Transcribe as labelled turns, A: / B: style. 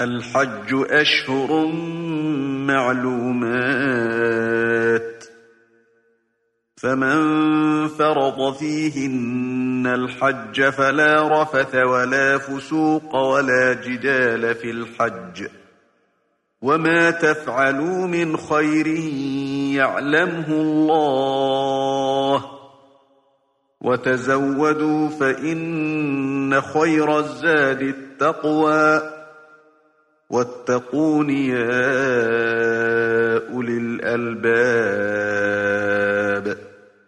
A: الحج أشهر معلومات. فمن فرض فيهن الحج فلا رفث ولا فسوق ولا جدال في الحج. وما تفعلوا من خير يعلمه الله. وتزودوا فإن خير الزاد التقوى. واتقون يا أولي الألباب.